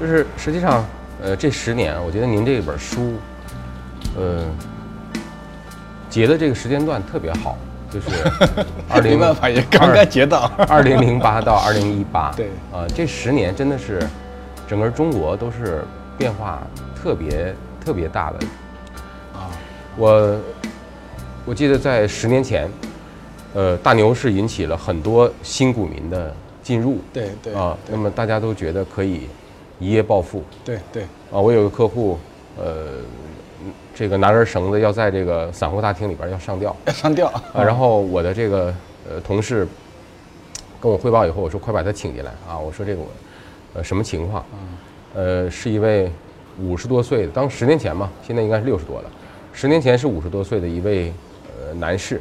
就是实际上，呃，这十年，我觉得您这本书，呃，截的这个时间段特别好，就是 二零没办法，也刚刚截到。二零零八到二零一八，对。啊、这十年真的是整个中国都是变化特别特别大的。啊。我我记得在十年前，呃，大牛市引起了很多新股民的进入，对对啊，那么大家都觉得可以一夜暴富对对，啊。我有个客户，呃，这个拿根绳子要在这个散户大厅里边要上吊。要上吊啊，然后我的这个呃同事跟我汇报以后，我说快把他请进来啊！我说这个我呃什么情况？呃，是一位五十多岁的，当十年前嘛，现在应该是六十多了。十年前是五十多岁的一位呃男士，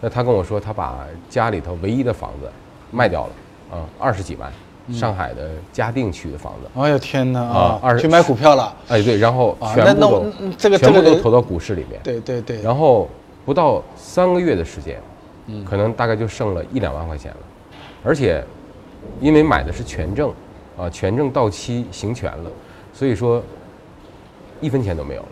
那他跟我说，他把家里头唯一的房子卖掉了啊，二十几万，上海的嘉定区的房子。哎呦天哪啊去买股票了。哎，对，然后全部都、全部都投到股市里面。对对对，然后不到三个月的时间，可能大概就剩了一两万块钱了，而且因为买的是权证，啊，权证到期行权了，所以说一分钱都没有了，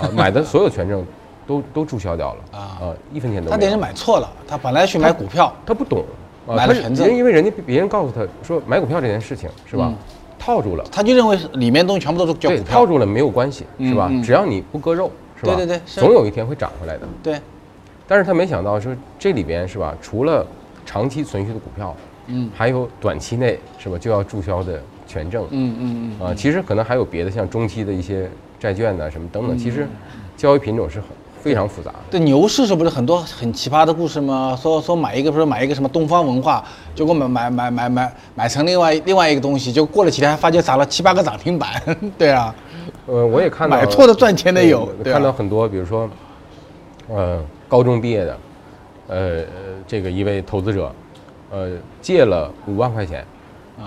啊，买的所有权证都都注销掉了，啊啊，一分钱都他等于没有。买错了，他本来去买股票，他不懂，买了权证因为人家别人告诉他说买股票这件事情是吧，套住了，他就认为是里面东西全部都是叫，股票。套住了没有关系，是吧？只要你不割肉，是吧？对对对总有一天会涨回来的。对，但是他没想到说这里边是吧，除了长期存续的股票，嗯还有短期内是吧就要注销的权证，嗯嗯嗯，啊，其实可能还有别的像中期的一些债券呐、什么嗯等等，其实交易品种是很非常复杂的。对牛市是不是很多很奇葩的故事吗？说说买一个，不是买一个什么东方文化，结果买买买买买买成另外另外一个东西，就过了几天发现砸了七八个涨停板。对啊，呃，我也看到买错的赚钱的有看到很多，比如说，呃，高中毕业的，呃呃，这个一位投资者，呃，借了五万块钱，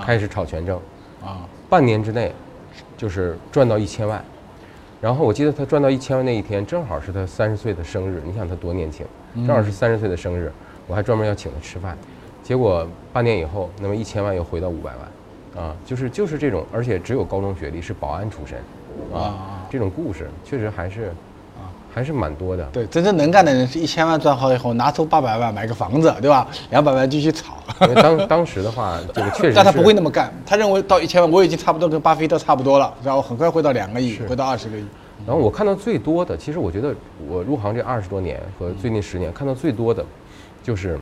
开始炒权证，啊，半年之内就是赚到一千万。然后我记得他赚到一千万那一天，正好是他三十岁的生日。你想他多年轻，正好是三十岁的生日，我还专门要请他吃饭。结果半年以后，那么一千万又回到五百万，啊，就是就是这种，而且只有高中学历，是保安出身，啊啊，这种故事确实还是，还是蛮多的。对，真正能干的人是一千万赚好以后，拿出八百万买个房子，对吧？两百万继续炒。因为当 当时的话，这个确实，但他不会那么干，他认为到一千万我已经差不多跟巴菲特差不多了，然后很快回到两个亿，回到二十个亿。然后我看到最多的，其实我觉得我入行这二十多年和最近十年看到最多的，就是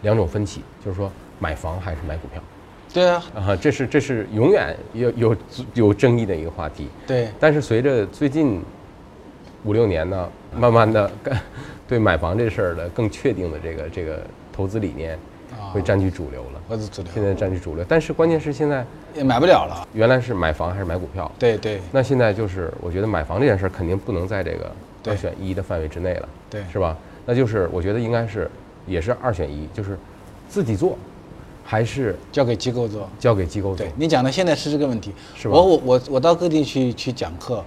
两种分歧，就是说买房还是买股票对啊，啊，这是这是永远有有有争议的一个话题。对，但是随着最近五六年呢，慢慢的对买房这事儿的更确定的这个这个投资理念会占据主流了。现在占据主流，但是关键是现在也买不了了。原来是买房还是买股票？对对那现在就是，我觉得买房这件事儿肯定不能在这个二选一的范围之内了，对是吧？那就是我觉得应该是也是二选一，就是自己做，还是交给机构做。交给机构做对？你讲的现在是这个问题，是吧我我我我到各地去去讲课，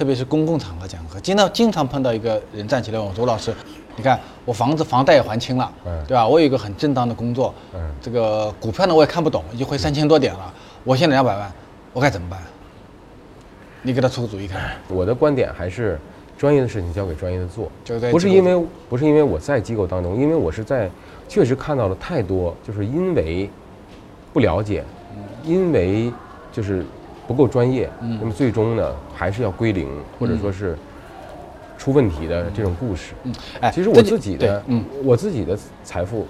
特别是公共场合讲课，经常经常碰到一个人站起来问我说：“罗老师，你看我房子房贷也还清了，嗯对吧？我有一个很正当的工作，嗯这个股票呢我也看不懂，已经回三千多点了，我现在两百万，我该怎么办？你给他出个主意看。我的观点还是专业的事情交给专业的做不是因为不是因为我在机构当中，因为我是在确实看到了太多，就是因为不了解，因为就是不够专业，那么最终呢还是要归零，或者说是出问题的这种故事。嗯，哎，其实我自己的，嗯，我自己的财富，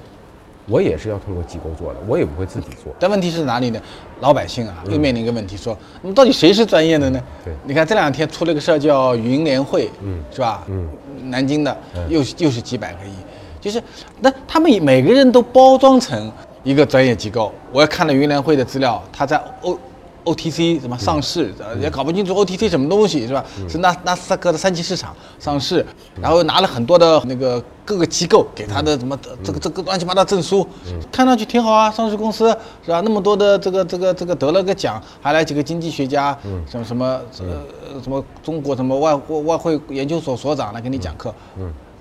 我也是要通过机构做的，我也不会自己做。但问题是哪里呢？老百姓啊，又面临一个问题，说，那么到底谁是专业的呢？对你看这两天出了个事儿叫云联会，嗯是吧？嗯，南京的，又是又是几百个亿，就是那他们每个人都包装成一个专业机构。我也看了云联会的资料，他在 O OTC 什么上市，呃也搞不清楚 OTC 什么东西是吧？是纳纳斯达克的三级市场上市，然后拿了很多的那个各个机构给他的什么这个这个乱七八糟证书，看上去挺好啊，上市公司是吧？那么多的这个这个这个得了个奖，还来几个经济学家，什么什么呃什么中国什么外外外汇研究所所长来给你讲课，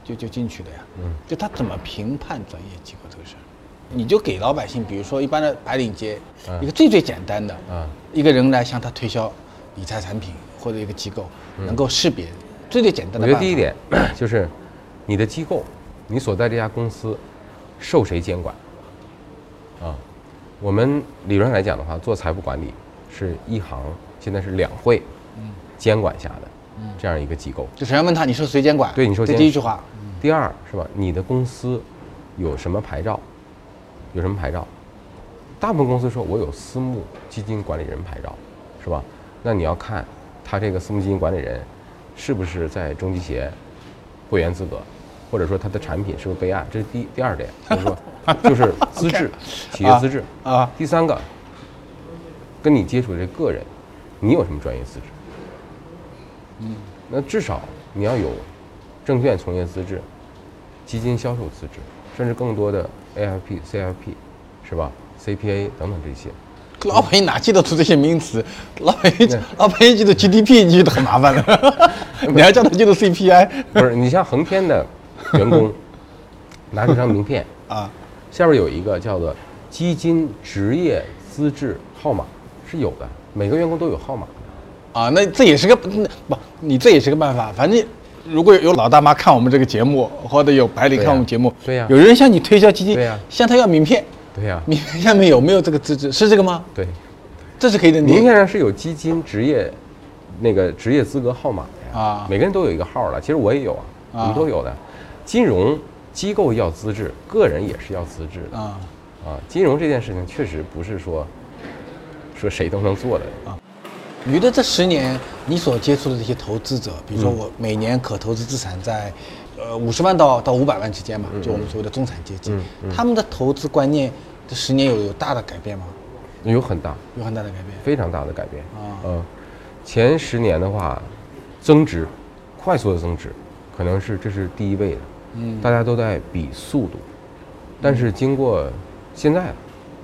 就就进去了呀。就他怎么评判专业机构？你就给老百姓，比如说一般的白领阶，嗯一个最最简单的，啊一个人来向他推销理财产品或者一个机构，能够识别最最简单的我。觉得第一点 就是你的机构，你所在这家公司受谁监管？啊，我们理论上来讲的话，做财富管理是一行，现在是两会监管下的这样一个机构。就首先问他你受谁监管？对你说这第一句话，第二是吧？你的公司有什么牌照？有什么牌照？大部分公司说我有私募基金管理人牌照，是吧？那你要看他这个私募基金管理人是不是在中基协会员资格，或者说他的产品是不是备案，这是第第二点，就是说 就是资质，企业资质啊。第三个，跟你接触的这个人，你有什么专业资质？嗯，那至少你要有证券从业资质、基金销售资质，甚至更多的 AFP、CFP，是吧？CPA 等等这些。老百姓哪记得住这些名词？老百姓老百姓记得 GDP 你记得很麻烦了，你还叫他记得 CPI 不是，你像恒天的员工拿出张名片，啊？下边有一个叫做基金职业资质号码，是有的，每个员工都有号码的。啊，那这也是个那不，你这也是个办法。反正如果有老大妈看我们这个节目，或者有白领看我们节目，对呀有人向你推销基金，对呀向他要名片，对呀、名片下面有没有这个资质？是这个吗？对，这是可以的名片上是有基金职业那个职业资格号码的呀，啊每个人都有一个号了，其实我也有啊，我啊们都有的。金融机构要资质，个人也是要资质的啊。啊。金融这件事情确实不是说说谁都能做的你觉得这十年你所接触的这些投资者，比如嗯。说我每年可投资资产在，呃五十万到到五百万之间嘛，嗯就我们所谓的中产阶级，他们的投资观念这十年有有大的改变吗？有很大有很大的改变。非常大的改变啊。嗯，前十年的话，增值快速的增值，可能是这是第一位的，嗯。大家都在比速度，但是经过现在，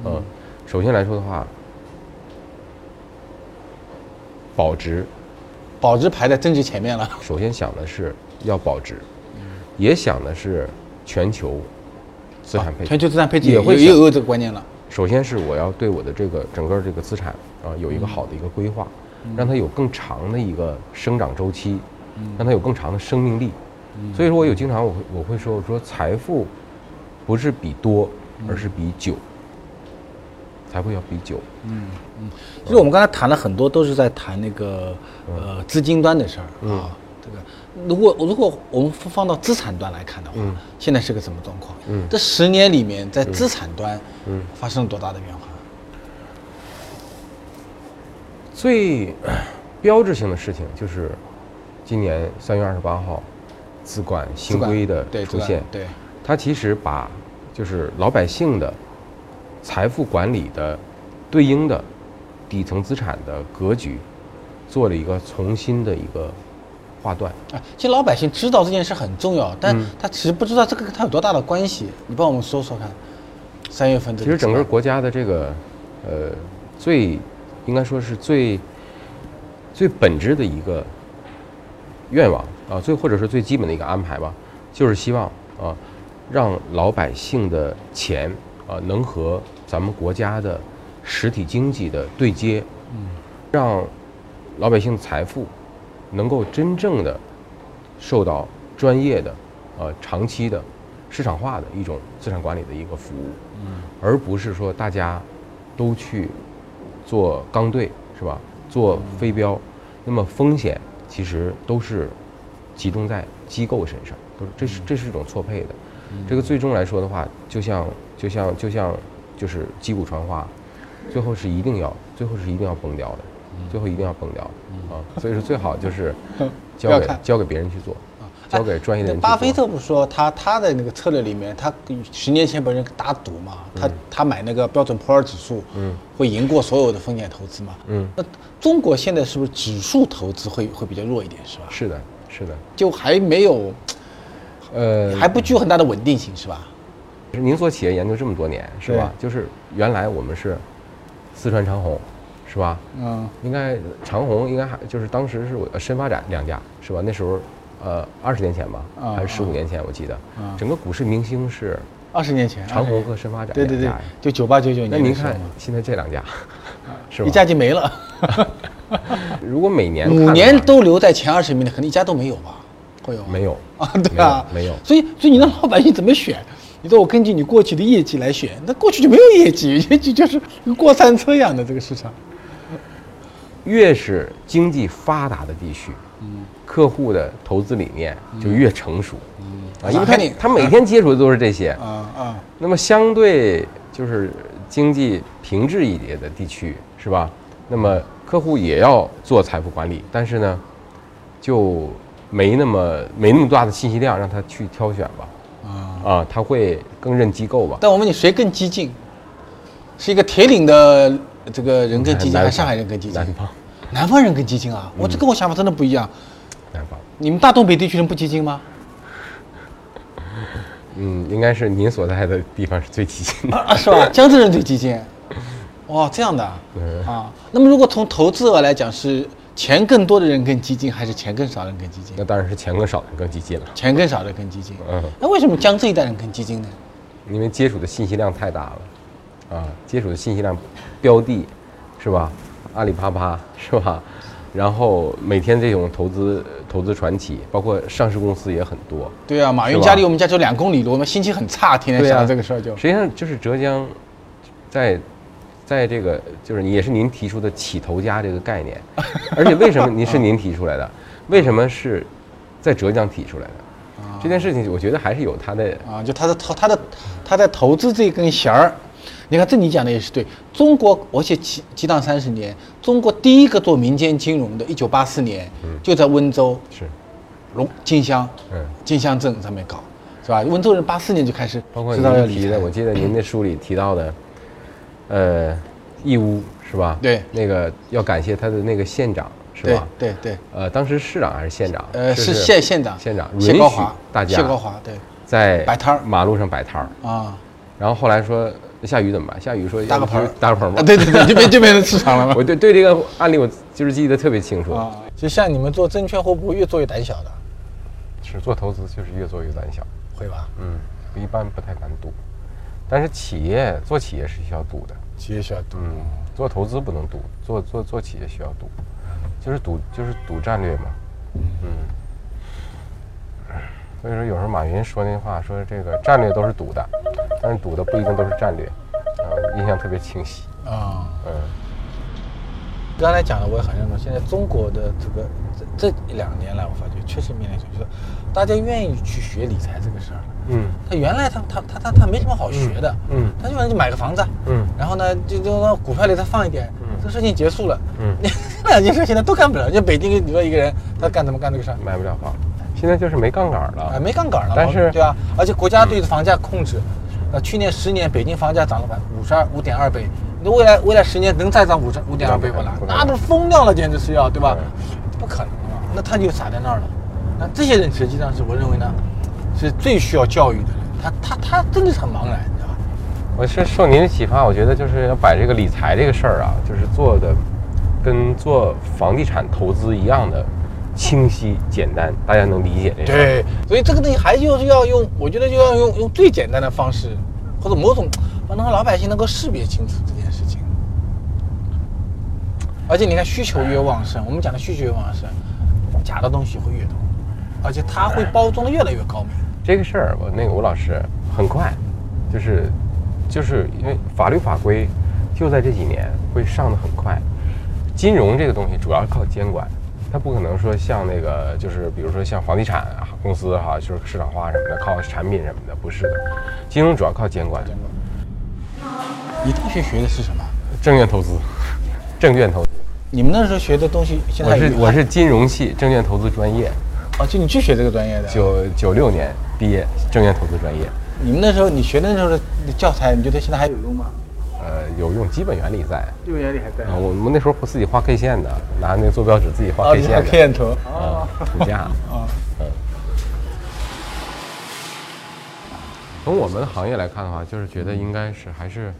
嗯，首先来说的话，保值，保值排在增值前面了。首先想的是要保值，也想的是全球资产配置。全球资产配置也会也也有这个观念了。首先是我要对我的这个整个这个资产啊有一个好的一个规划，让它有更长的一个生长周期，让它有更长的生命力。所以说我有经常我会我会说我说财富不是比多，而是比久。财富要比久，其实我们刚才谈了很多，都是在谈那个呃资金端的事儿啊。这个。如果如果我们放到资产端来看的话，现在是个什么状况？嗯。这十年里面，在资产端嗯。发生了多大的变化？最标志性的事情就是今年三月二十八号资管新规的出现，对。它其实把就是老百姓的财富管理的对应的底层资产的格局做了一个重新的一个划断。啊，其实老百姓知道这件事很重要，但嗯他其实不知道这个跟他有多大的关系。你帮我们说说看，三月份的其实整个国家的这个呃最应该说是最最本质的一个愿望啊，最或者是最基本的一个安排吧，就是希望啊让老百姓的钱啊能和咱们国家的实体经济的对接，嗯，让老百姓财富能够真正的受到专业的、呃长期的、市场化的一种资产管理的一个服务，嗯，而不是说大家都去做刚兑是吧？做飞镖，那么风险其实都是集中在机构身上，都是这是这是一种错配的。这个最终来说的话，就像就像就像就是击鼓传花，最后是一定要最后是一定要崩掉的，最后一定要崩掉的啊！所以说最好就是交给交给别人去做，交给专业的人。巴菲特不是说他他的那个策略里面，他十年前不是打赌嘛，他他买那个标准普尔指数，嗯，会赢过所有的风险投资嘛，嗯，那中国现在是不是指数投资会会比较弱一点，是吧？是的，是的，就还没有呃，还不具有很大的稳定性，是吧？您做企业研究这么多年，是吧？就是原来我们是四川长虹，是吧？嗯，应该长虹应该还就是当时是我呃深发展两家，是吧？那时候呃二十年前吧，啊还是十五年前，我记得啊整个股市明星是二十年前，长虹和深发展对对对就九八九九年那您看现在这两家，是吧一？家就没了，如果每年 五年都留在前二十名的，可能一家都没有吧？会有吗没有啊？对啊，没有没有所以，所以你让老百姓怎么选？你说我根据你过去的业绩来选，那过去就没有业绩，业绩就是跟过山车一样的这个市场。越是经济发达的地区，嗯客户的投资理念就越成熟，嗯啊，因为他他每天接触的都是这些，啊啊，那么相对就是经济平质一点的地区，是吧？那么客户也要做财富管理，但是呢，就没那么没那么大的信息量让他去挑选吧，啊！啊，他会更认机构吧。但我问你，谁更激进？是一个铁岭的这个人更激进，还是上海人更激进南？方，南方人更激进啊！我这跟我想法真的不一样。南方，你们大东北地区人不激进吗？嗯，应该是您所在的地方是最激进的。啊，是吧？江浙人最激进。哇，这样的啊。那么如果从投资额来讲，是钱更多的人更激进，还是钱更少的人更激进那？当然是钱更少的人更激进了，钱更少的更激进。嗯，那为什么江浙一带人更激进呢？因为接触的信息量太大了，啊，接触的信息量，标的，是吧？阿里巴巴是吧？然后每天这种投资投资传奇，包括上市公司也很多。对啊，马云家离我们家就两公里路，我们心情很差，天天想到这个事儿就。实际上就是浙江，在在这个就是也是您提出的起头家这个概念，而且为什么您是您提出来的？为什么是在浙江提出来的？这件事情我觉得还是有它的啊，就他的投他的他在投资这根弦儿，你看这你讲的也是对。中国而且激激荡三十年，中国第一个做民间金融的，一九八四年就在温州是，龙金乡嗯。金乡镇上面搞，是吧？温州人八四年就开始包括知道要提的，我记得您的书里提到的，呃，义乌是吧？对那个要感谢他的那个县长是吧？对对，呃，当时市长还是县长？呃，是县县长县长谢高华，允许大家谢高华对在摆摊儿马路上摆摊儿，啊然后后来说下雨怎么办？下雨说搭个棚搭个棚儿吧。对对对，就变就变成市场了嘛。我对对这个案例我就是记得特别清楚。啊，就像你们做证券会不会越做越胆小的？是做投资就是越做越胆小，会吧？嗯，一般不太敢赌，但是企业做企业是需要赌的。企业需要赌。嗯，做投资不能赌，做做做企业需要赌，就是赌就是赌战略嘛。嗯。所以说，有时候马云说那话，说这个战略都是赌的，但是赌的不一定都是战略，啊、印象特别清晰。啊。嗯，刚才讲的我也很认同。现在中国的这个这这两年来，我发觉确实面临着，就是大家愿意去学理财这个事儿了。嗯他原来他他他他他没什么好学的，嗯他基本上就买个房子，嗯然后呢就就往股票里再放一点，嗯这个事情结束了。嗯你这两件事现在都干不了。就北京，你说一个人他干怎么干这个事儿？买不了房，现在就是没杠杆了。啊，没杠杆了，但是对啊，而且国家对房价控制，呃，去年十年北京房价涨了百五十二五点二倍，那未来未来十年能再涨五十五点二倍不啦不可？能那不是疯掉了，简直是要对吧？不可能啊，那他就傻在那儿了。那这些人实际上是我认为呢，是最需要教育的人，他他他真的是很茫然，你知道吧？我是受您的启发，我觉得就是要把这个理财这个事儿啊，就是做的跟做房地产投资一样的清晰简单，大家能理解这个。，对，所以这个东西还就是要用，我觉得就要用用最简单的方式，或者某种能让老百姓能够识别清楚这件事情。而且你看，需求越旺盛，我们讲的需求越旺盛，假的东西会越多，而且它会包装的越来越高明。这个事儿，我那个吴老师很快，就是就是因为法律法规就在这几年会上的很快。金融这个东西主要靠监管，它不可能说像那个就是比如说像房地产啊公司哈、就是市场化什么的，靠产品什么的，不是的。金融主要靠监管，你大学学的是什么？证券投资，证券投资。你们那时候学的东西，现在我是我是金融系证券投资专业，哦，就你去学这个专业的。九九六年毕业，证券投资专业。你们那时候你学的那时候的教材，你觉得现在还有用吗？呃，有用，基本原理在。基本原理还在啊，我们那时候不自己画 K 线的，拿那个坐标纸自己画哦，K 线的。K 线图。啊，暑假。啊。嗯。从我们的行业来看的话，就是觉得应该是还是，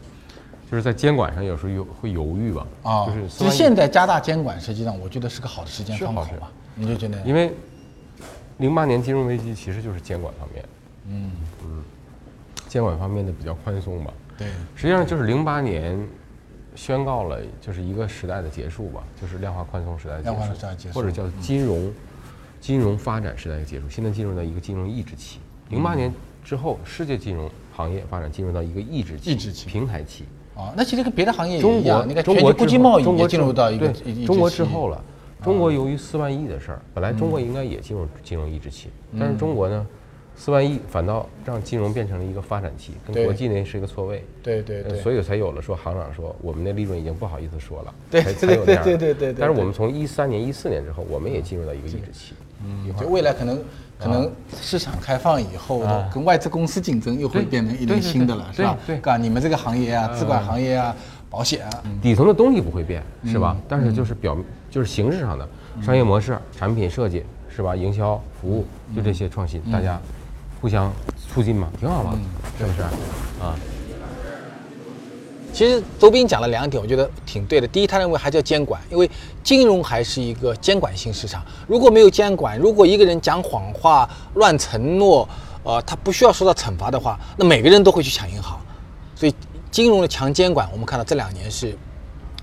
就是在监管上有时候有会犹豫吧。啊，就是其实现在加大监管，实际上我觉得是个好的时间是好事方口吧？你就觉得？因为零八年金融危机其实就是监管方面。嗯监管方面的比较宽松吧。对，实际上就是零八年宣告了就是一个时代的结束吧，就是量化宽松时代的结束或者叫金融金融发展时代的结束。现在进入到一个金融抑制期。零八年之后，世界金融行业发展进入到一个抑制期、抑制期平台期。啊，那其实跟别的行业一样，国你看中国之全球国际贸后中国易也进入到一个中国之后了。中国由于四万亿的事儿，本来中国应该也进入金融抑制期，但是中国呢，四万亿反倒让金融变成了一个发展期，跟国际呢是一个错位。呃对对。对，所以才有了说行长说我们的利润已经不好意思说了，对才对对对对对但是我们从一三年、一四年之后，我们也进入到一个抑制期。嗯就未来可能可能市场开放以后跟外资公司竞争又会变成一轮新的了，是吧？对啊，你们这个行业啊，资管行业啊，保险啊，底层的东西不会变，是吧？嗯但是就是表就是形式上的商业模式、产品设计，是吧？营销、服务，嗯就这些创新，大家互相促进嘛，挺好嘛，是不是？啊，其实周斌讲了两点，我觉得挺对的。第一，他认为还是要监管，因为金融还是一个监管性市场。如果没有监管，如果一个人讲谎话、乱承诺，呃，他不需要受到惩罚的话，那每个人都会去抢银行。所以，金融的强监管，我们看到这两年是，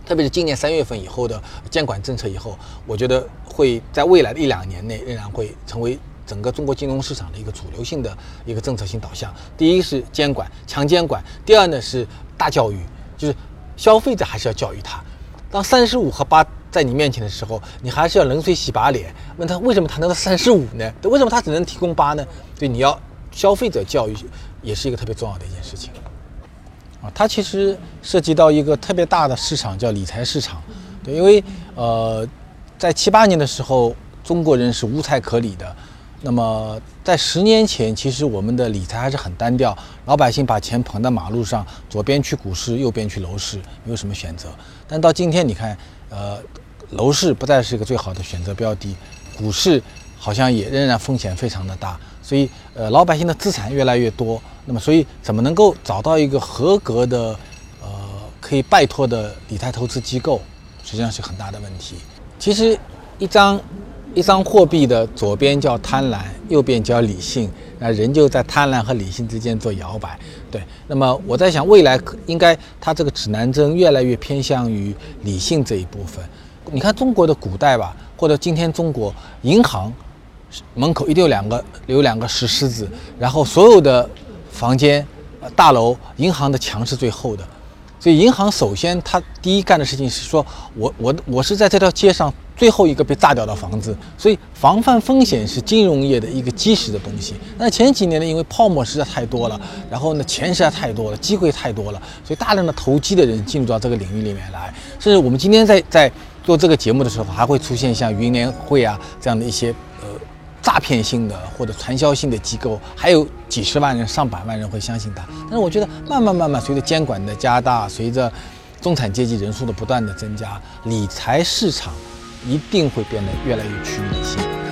特别是今年三月份以后的监管政策以后，我觉得会在未来的一两年内仍然会成为整个中国金融市场的一个主流性的一个政策性导向。第一是监管，强监管；第二呢是大教育，就是消费者还是要教育他。当三十五和八在你面前的时候，你还是要冷水洗把脸，问他为什么他能到三十五呢？为什么他只能提供八呢？对，你要消费者教育也是一个特别重要的一件事情。啊，它其实涉及到一个特别大的市场，叫理财市场。对，因为呃，在七八年的时候，中国人是无财可理的。那么在十年前，其实我们的理财还是很单调，老百姓把钱捧在马路上，左边去股市，右边去楼市，没有什么选择。但到今天，你看，呃，楼市不再是一个最好的选择标的，股市好像也仍然风险非常的大。所以，呃，老百姓的资产越来越多，那么，所以怎么能够找到一个合格的，呃，可以拜托的理财投资机构，实际上是很大的问题。其实，一张一张货币的左边叫贪婪，右边叫理性，那人就在贪婪和理性之间做摇摆。对，那么我在想，未来应该它这个指南针越来越偏向于理性这一部分。你看中国的古代吧，或者今天中国银行。门口一定有两个有两个石狮子，然后所有的房间、呃大楼、银行的墙是最厚的，所以银行首先它第一干的事情是说，我我我是在这条街上最后一个被炸掉的房子，所以防范风险是金融业的一个基石的东西。那前几年呢，因为泡沫实在太多了，然后呢钱实在太多了，机会太多了，所以大量的投机的人进入到这个领域里面来，甚至我们今天在在做这个节目的时候，还会出现像云联会啊这样的一些。诈骗性的或者传销性的机构，还有几十万人、上百万人会相信它。但是我觉得，慢慢慢慢，随着监管的加大，随着中产阶级人数的不断的增加，理财市场一定会变得越来越趋于理性。